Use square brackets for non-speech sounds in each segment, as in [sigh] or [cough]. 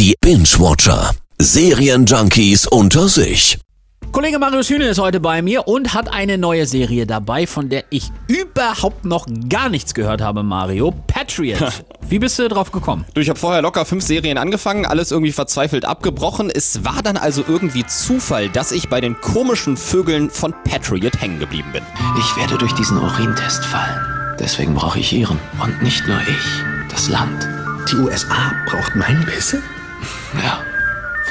Die Binge-Watcher. Serienjunkies unter sich. Kollege Marius Hühne ist heute bei mir und hat eine neue Serie dabei, von der ich überhaupt noch gar nichts gehört habe, Mario. Patriot. Wie bist du drauf gekommen? Du, ich habe vorher locker fünf Serien angefangen, alles irgendwie verzweifelt abgebrochen. Es war dann also irgendwie Zufall, dass ich bei den komischen Vögeln von Patriot hängen geblieben bin. Ich werde durch diesen Urintest fallen. Deswegen brauche ich Ihren. Und nicht nur ich, das Land. Die USA braucht meinen Pisse? Ja.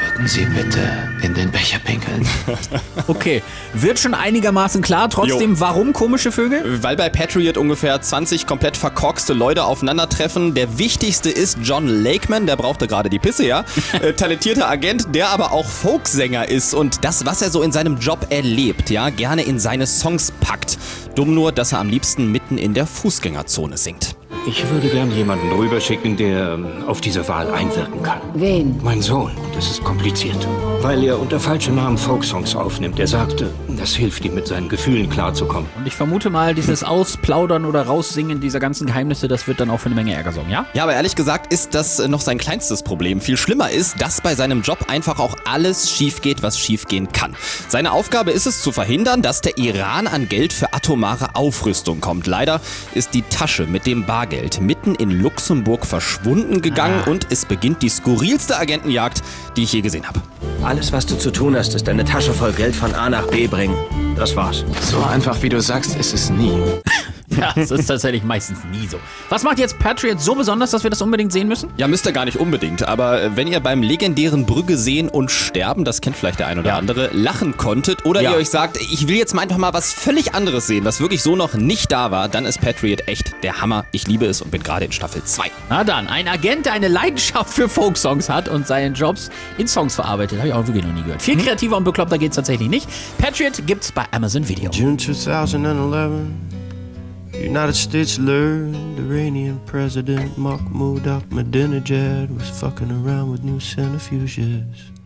Würden Sie bitte in den Becher pinkeln? [laughs] Okay, wird schon einigermaßen klar. Trotzdem, Jo. warum komische Vögel? Weil bei Patriot ungefähr 20 komplett verkorkste Leute aufeinandertreffen. Der wichtigste ist John Lakeman, der brauchte gerade die Pisse, ja. [laughs] äh, talentierter Agent, der aber auch Folksänger ist und das, was er so in seinem Job erlebt, ja, gerne in seine Songs packt. Dumm nur, dass er am liebsten mitten in der Fußgängerzone singt. Ich würde gern jemanden rüberschicken, der ähm, auf diese Wahl einwirken kann. Wen? Mein Sohn. Das ist kompliziert. Weil er unter falschem Namen Folksongs aufnimmt. Er sagte, das hilft ihm, mit seinen Gefühlen klarzukommen. Und ich vermute mal, dieses Ausplaudern oder Raussingen dieser ganzen Geheimnisse, das wird dann auch für eine Menge Ärger sorgen, ja? Ja, aber ehrlich gesagt ist das äh, noch sein kleinstes Problem. Viel schlimmer ist, dass bei seinem Job einfach auch alles schief geht, was schief gehen kann. Seine Aufgabe ist es zu verhindern, dass der Iran an Geld für atomare Aufrüstung kommt. Leider ist die Tasche mit dem Bargeld mitten in Luxemburg verschwunden gegangen und es beginnt die skurrilste Agentenjagd, die ich je gesehen habe. Alles, was du zu tun hast, ist eine Tasche voll Geld von A nach B bringen. Das war's. So einfach wie du sagst, ist es nie. [laughs] Ja, [laughs] das ist tatsächlich meistens nie so. Was macht jetzt Patriot so besonders, dass wir das unbedingt sehen müssen? Ja, müsst ihr gar nicht unbedingt, aber äh, wenn ihr beim legendären Brügge sehen und sterben, das kennt vielleicht der ein oder Ja. andere, lachen konntet oder Ja. ihr euch sagt, ich will jetzt mal einfach mal was völlig anderes sehen, was wirklich so noch nicht da war, dann ist Patriot echt der Hammer. Ich liebe es und bin gerade in Staffel 2. Na dann, ein Agent, der eine Leidenschaft für Folksongs hat und seinen Jobs in Songs verarbeitet. Habe ich auch wirklich noch nie gehört. Viel kreativer und bekloppter geht's tatsächlich nicht. Patriot gibt's bei Amazon Video. June 2011, United States learned Iranian President Mahmoud Ahmadinejad was fucking around with new centrifuges.